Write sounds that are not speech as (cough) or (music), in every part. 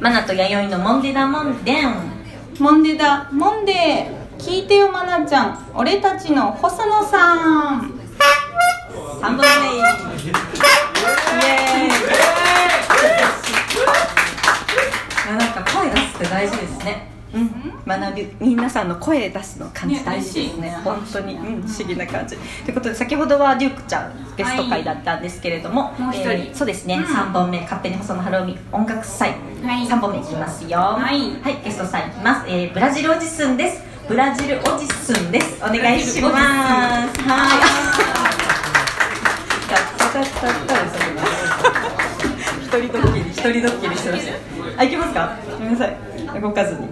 マナと弥生のモンデダモンデン。モンデだモンデー。聞いてよまなちゃん。俺たちの細野さん。3本目。イエーイ。あなんか声出すって大事ですね。うん、学び皆さんの声出すの感じね大事ですね。本当に、うん、不思議な感じ。ということで先ほどはデュークちゃんゲスト会だったんですけれども、もう一人。えーそうですね、うん。3本目勝手に細野晴臣音楽祭、はい。3本目いきますよ。はい。ゲストさんいきます、えーブラジルおじすんです。ブラジルおじすんです。お願いします。はいタッタタッタッタです一人ドッキリ一人ドッキリしてましたあ行きますか？ごめんなさい。動かずに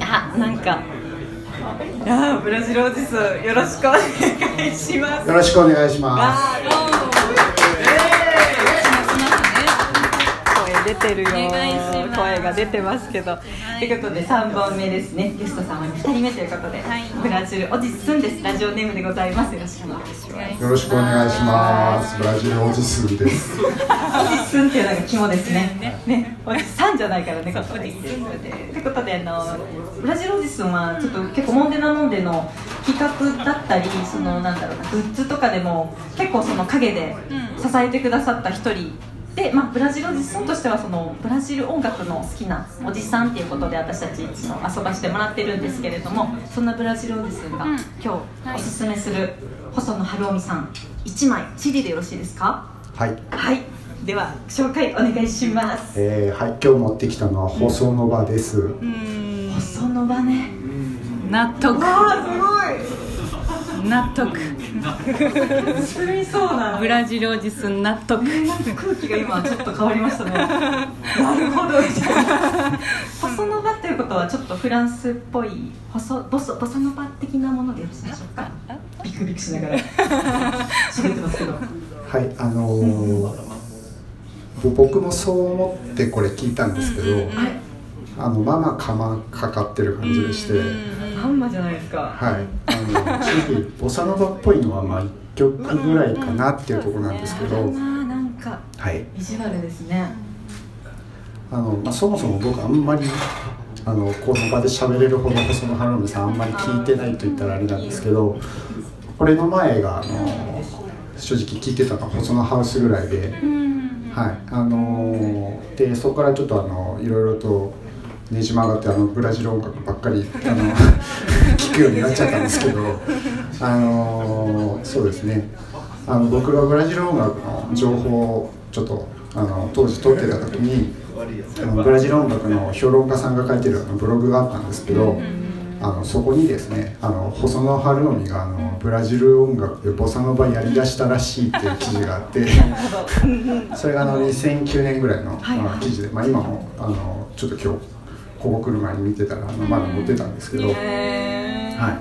あなんか。いやーブラジルおじすんよろしくお願いします。よろしくお願いします。出てるよ。声が出てますけど、ということで3本目ですね。ゲストさんは2人目ということで、はい。ブラジルおじすんです。ラジオネームでございます。よろしくお願いします。よろしくお願いします。ブラジルおじすんです。おじすんっていうのが肝ですね。ね、おじさんじゃないからね、ここで。ということで、あの、ブラジルおじすんは、ちょっと結構モンデナモンデの企画だったり、その、なんだろうな、グッズとかでも、結構その陰で支えてくださった一人。で、まあ、ブラジルおじさんとしてはそのブラジル音楽の好きなおじさんっていうことで私たちいつも遊ばしてもらってるんですけれどもそんなブラジルおじさんがうん今日おすすめする細野晴臣さん1枚 CD でよろしいですか？はい。はい、では紹介お願いします。えー、はい、今日持ってきたのは細野場です。うん細野場ね。納得あ納得ーすごい。進みそうな。ブラジルおじすん納得空気が今ちょっと変わりましたね。なるほどみたいな。細野場っていうことはちょっとフランスっぽい細ボソボサノバ的なものでよろしいでしょうか。ビクビクしながら喋ってますけど。はい、あのー僕もそう思ってこれ聞いたんですけど、はい。あのまあまあかまかかってる感じでして、ハンマじゃないですか。はい、ボサノバっぽいのはまあ1曲ぐらいかなっていうところなんですけど、なんかはい、意地悪ですね。あのまあ、そもそも僕あんまりあのこの場で喋れるほど細野晴臣さんあんまり聞いてないと言ったらあれなんですけどこれの前があの正直聞いてたのは細野ハウスぐらいで、はい。あのでそこからちょっとあのいろいろとねじ曲がってあのブラジル音楽ばっかり (laughs) あの聞くようになっちゃったんですけどあのそうですね。あの僕がブラジル音楽の情報をちょっとあの当時撮ってた時にあのブラジル音楽の評論家さんが書いてるあのブログがあったんですけど、あのそこにですねあの細野晴臣があのブラジル音楽でボサノバやりだしたらしいっていう記事があって (laughs) それがあの2009年ぐらいの、記事で、まあ、今もあのちょっと今日ここ来る前に見てたらあのまだ持ってたんですけど、は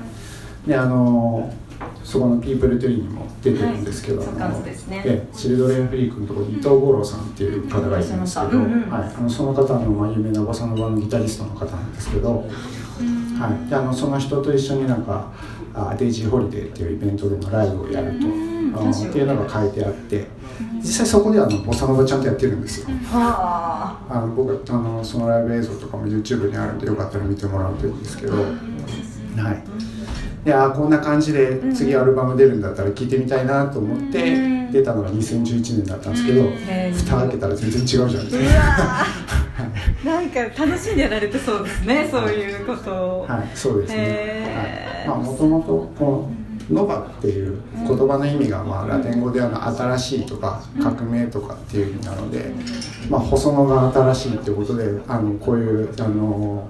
い、であのそこの People Tree にも出てるんですけど、はい。あのね。ええチルドレンフリークのところに伊藤ゴローさんっていう方がいるんですけど、うん。うん。はい、あのその方のまあ有名なボサノバのギタリストの方なんですけど、はい、であのその人と一緒になんかあ Daisy Holiday っていうイベントでのライブをやると、あのっていうのが書いてあって実際そこであのボサノバちゃんとやってるんですよ。はあ。の僕あのそのライブ映像とかも YouTube にあるんでよかったら見てもらうといいんですけど、はい、であーこんな感じで次アルバム出るんだったら聴いてみたいなと思って出たのが2011年だったんですけど蓋開けたら全然違うじゃないですうか。(laughs) なんか楽しんでやられてそうですねそういうことを。はい、そうですね。はい、まあもともとこのノバっていう言葉の意味がまあラテン語ではの新しいとか革命とかっていう意味なので、まあ細野が新しいってことであのこういうあの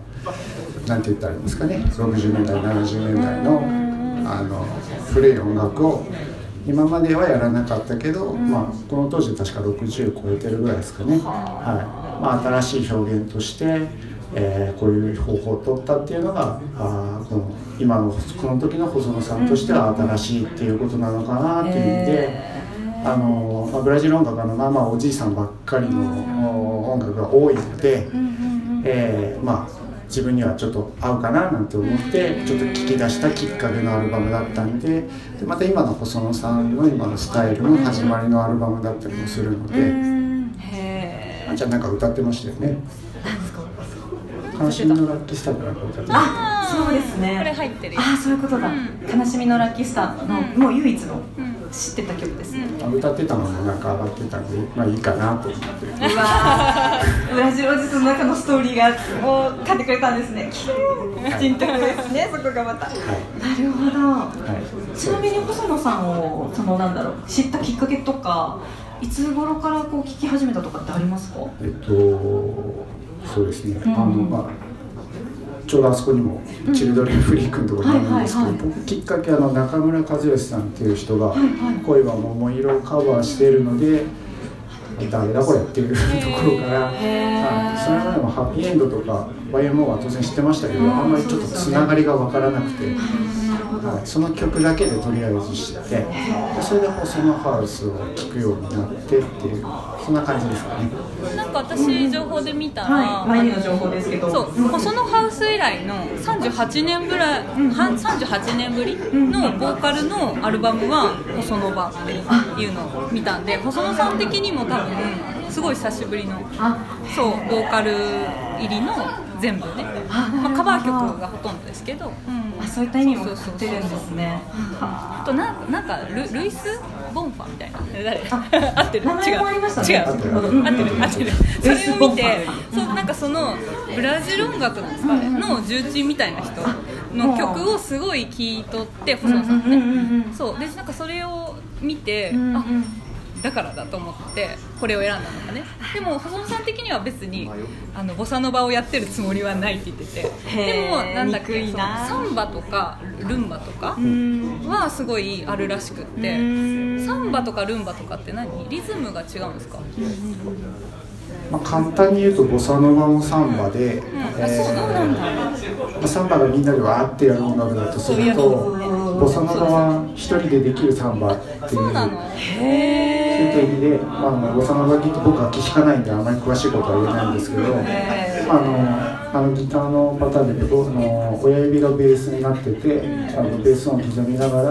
なんて言ったらいいんですかね、60年代70年代のあの古い音楽を今まではやらなかったけど、まあ、この当時確か60超えてるぐらいですかね、はい。まあ、新しい表現として、えーこういう方法を取ったっていうのがあ今のこの時の細野さんとしては新しいっていうことなのかなっていう意味で。あのまあ、ブラジル音楽はまあまあおじいさんばっかりのお音楽が多いので、えーまあ自分にはちょっと合うかななんて思ってちょっと聞き出したきっかけのアルバムだったんででまた今の細野さんの今のスタイルの始まりのアルバムだったりもするので、へあちゃんなんか歌ってましたよね。悲しみのラッキースターかなんか歌ってまあそうですね。これ入ってるよ。あそういうことだ、うん。悲しみのラッキースターの、うん。もう唯一のうん。知ってた曲ですね、あ歌ってたのもなんか上がってたんでまあいいかなと思って。うわー。ブラジルおじさんの中のストーリーがもう書いてくれたんですね。キュー人徳ですね。そこがまた。なはい。るほど。はい。ちなみに細野さんをそのなんだろう知ったきっかけとかいつ頃からこう聞き始めたとかってありますか？えっとそうですね、んあのまあちょうどあそこにもチルドレンフリークのところにあるんですけど、きっかけはあの中村和義さんっていう人がはいはい「恋は桃色」をカバーしているので誰だこれっていうところから、はい。それまでもハッピーエンドとか YMO は当然知ってましたけど、うんあんまりちょっとつながりが分からなくて。はい、その曲だけでとりあえず知ってでそれで細野ハウスを聴くようになってっていうそんな感じですかね。なんか私情報で見たら、はい、YD の情報ですけど。そう。細野ハウス以来の38年ぐらい、は38年ぶりのボーカルのアルバムは細野版っていうのを見たんで細野さん的にも多分すごい久しぶりのあ。そうボーカル入りの全部ね、まあ、カバー曲がほとんどですけど、うん。あそういった意味もそうそう買ってるんですね。あとなんかなんかルルイス・ボンファみたいな。誰？あ (laughs) 合ってる？名前もありましたね。違う。合ってる。合ってる。それを見てそうなんかそのブラジル音楽なんですかねの重鎮みたいな人の曲をすごい聴い取って細野さんね。そう。でなんかそれを見てうんうん。あだからだと思ってこれを選んだのかね。でも細野さん的には別にあのボサノバをやってるつもりはないって言ってて。でもなんだっけ憎いな。そのサンバとかルンバとかうん。はすごいあるらしくって。うん。サンバとかルンバとかって何？リズムが違うんですか？まあ、簡単に言うとボサノバもサンバで、ん。えあそうなんーまあ、サンバがみんなでわーってやる音楽だとするとボサノバは一人でできるサンバっていういった意味で、まあ、あのボサノバギター僕は聞かないんであまり詳しいことは言えないんですけど、あのあのギターのパターンで言うとあの親指がベースになってて、あのベース音を刻みながら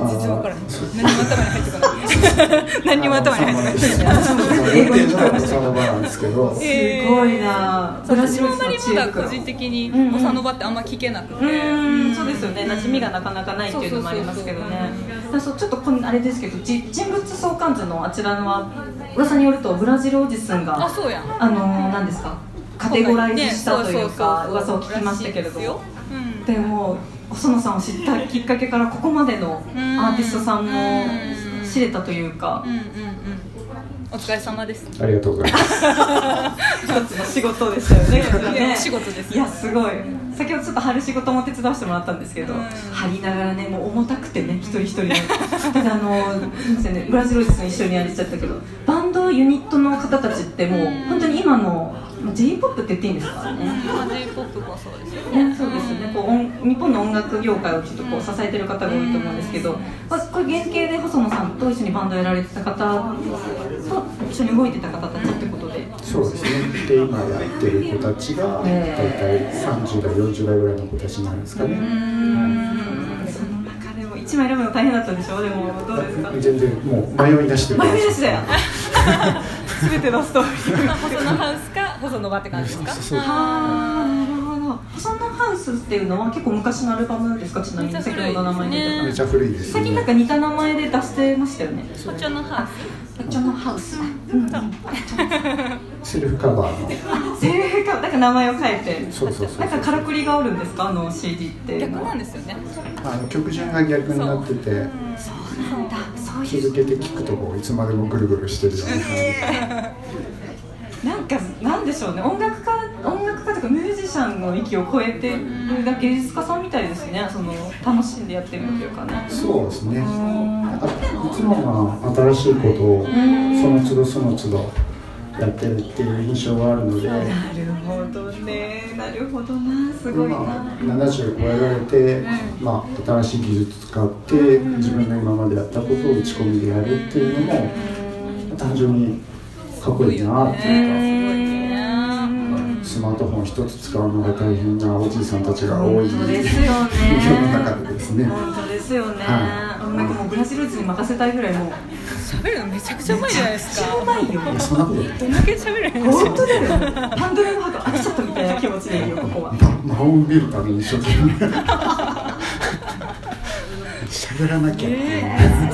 あ何も頭に入ってこない。何にも頭に入ってこない (laughs) 英語でのボサノバなんですけど、(laughs) すごいな。そうブラジル私もあまりまだ個人的的にボサノバってあんま聞けなくて。うんそうですよね。馴染みがなかなかないっていうのもありますけどね。だからそう。ちょっとこんあれですけどじ人物相関図のあちらのは噂によるとブラジルおじさんがあそうやん。あの何ですか？カテゴライズしたというかね噂を聞きましたけれども。うん。でも細野さんを知ったきっかけからここまでのアーティストさんも知れたというか。うんうんうんお疲れ様です。ありがとうございます。一つの仕事でしたよね。ね仕事です (laughs) いやすごい。先ほどちょっと貼る仕事も手伝わせてもらったんですけど、うん。貼りながらねもう重たくてね一人一人ねただあのブラジルですね一緒にやりちゃったけどバンドユニットの方たちってもううん。本当に今の j p o p って言っていいんですかね？まあ J-POP もそうですよね。ね、そうですよね。こう音日本の音楽業界をちょっとこう支えてる方が多いと思うんですけど、まあ、これ原型で細野さんと一緒にバンドやられてた方と一緒に動いてた方たちってことで。そうですね。で今やってる子たちが大え。体30代40代ぐらいの子たちなんですかね。うーん。その中でも一枚選ぶの大変だったでしょでもどうですか？全然もう迷い出してる。迷い出しだよ。(laughs) 全てのストーリー。まあ細野ハウスか細野場って感じですか？そうああなるほど細野ハウスっていうのは結構昔のアルバムですか？ちなみに。先ほど名前出てためちゃ古いですね。最近なん。か似た名前で出してましたよね。こっちのハウジョンハウス、うん、セルフカバーの。セルフかなんか名前を変えて。そうそうそうなんかからくりがあるんですか？あの CD って。ス逆なんですよね。あの曲順が逆になってて、なんだ。そういう。続けて聴くとこういつまでもぐるぐるしてるような感じ。なんかなんでしょうね。音楽家音楽家とかミュージシャンの域を超えてるだ芸術家さんみたいですね。その楽しんでやってるというかね。そうですね。ん。なんかいつもまあ新しいことをその都度その都度やってるっていう印象があるので。なるほどね。なるほどな。すごいな、まあ、70超えられて、まあ、新しい技術使って自分の今までやったことを打ち込みでやるっていうのも単純にかっこいいなっていうか。スマートフォン一つ使うのが大変なおじいさんたちが多い。ね。(laughs) の中でですねですよね、はなんかもうブラジル人に任せたいぐらいもう喋るのめちゃくちゃうまいじゃないですか。めっちゃうまいよ。いやそんなことない。どんだけ喋れるんです本当だよパンドラの箱開けちゃったみたいな気持ちでいいよ (laughs) ここは。に一生懸命喋らなきゃ、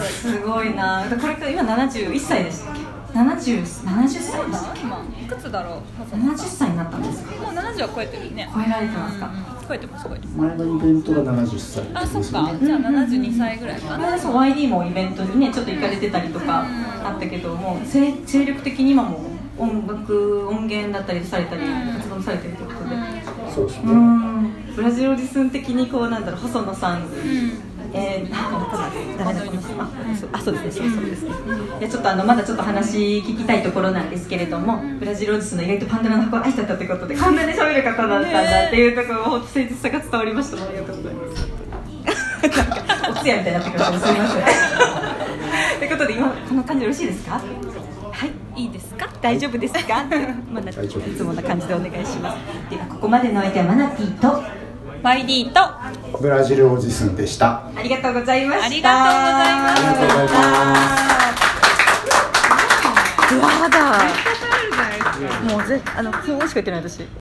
すごいなこれ今71歳でしたっけ 70, 70歳でしたっけ今いくつだろう？細野70さ歳になったんですか？んもう70は超えてるね。超えられてますか、うん超えてます超えてます。前のイベントが70歳。あそっか。じゃあ72歳ぐらいかな。あそう YD もイベントにねちょっと行かれてたりとかあったけども精精力的に今も音楽音源だったりされたり活動されてるということで。そうですね、うんブラジルおじさん的にこうなんだろう細野さん。うん。えー、なんかただ誰だこの人あそうあそうですねそうそうです。ねでちょっとあのまだちょっと話聞きたいところなんですけれどもブラジルおじさんの意外とパンドラの箱を愛しちゃったということで (laughs) こんなに喋る方だったんだっていうところも本当誠実さが伝わりましたありがとうございますなんかお通夜みたいになってくるのですみませんということで今この感じよろしいですかはいいいですか大丈夫ですかまだいつもな感じでお願いしますではここまでの相手はマナティと YD と。ブラジルおじすんでした。ありがとうございました。ありがとうございます。ありがとうございますうわだもうぜあの今日しか言ってない私